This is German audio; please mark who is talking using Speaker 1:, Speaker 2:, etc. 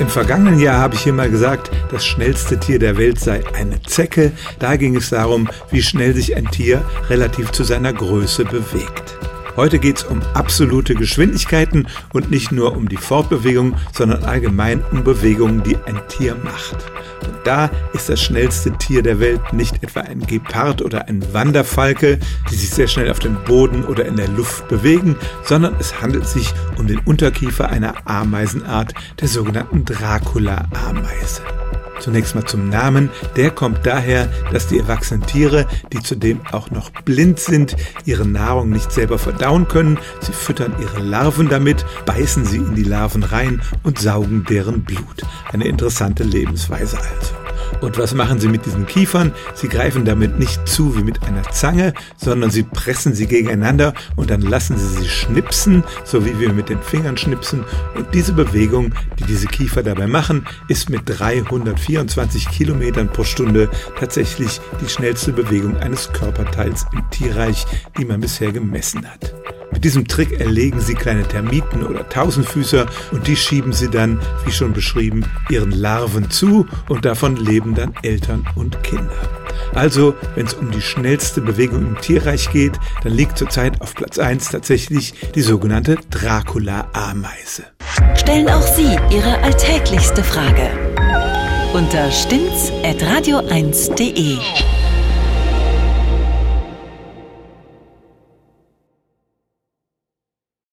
Speaker 1: Im vergangenen Jahr habe ich hier mal gesagt, das schnellste Tier der Welt sei eine Zecke. Da ging es darum, wie schnell sich ein Tier relativ zu seiner Größe bewegt. Heute geht es um absolute Geschwindigkeiten und nicht nur um die Fortbewegung, sondern allgemein um Bewegungen, die ein Tier macht. Und da ist das schnellste Tier der Welt nicht etwa ein Gepard oder ein Wanderfalke, die sich sehr schnell auf dem Boden oder in der Luft bewegen, sondern es handelt sich um den Unterkiefer einer Ameisenart, der sogenannten Dracula-Ameise. Zunächst mal zum Namen. Der kommt daher, dass die erwachsenen Tiere, die zudem auch noch blind sind, ihre Nahrung nicht selber verdauen können. Sie füttern ihre Larven damit, beißen sie in die Larven rein und saugen deren Blut. Eine interessante Lebensweise also. Und was machen sie mit diesen Kiefern? Sie greifen damit nicht zu wie mit einer Zange, sondern sie pressen sie gegeneinander und dann lassen sie sie schnipsen, so wie wir mit den Fingern schnipsen. Und diese Bewegung, die diese Kiefer dabei machen, ist mit 324 Kilometern pro Stunde tatsächlich die schnellste Bewegung eines Körperteils im Tierreich, die man bisher gemessen hat. Mit diesem Trick erlegen sie kleine Termiten oder Tausendfüßer und die schieben sie dann, wie schon beschrieben, ihren Larven zu und davon leben dann Eltern und Kinder. Also, wenn es um die schnellste Bewegung im Tierreich geht, dann liegt zurzeit auf Platz 1 tatsächlich die sogenannte Dracula-Ameise.
Speaker 2: Stellen auch Sie Ihre alltäglichste Frage unter stimmtz.radio1.de.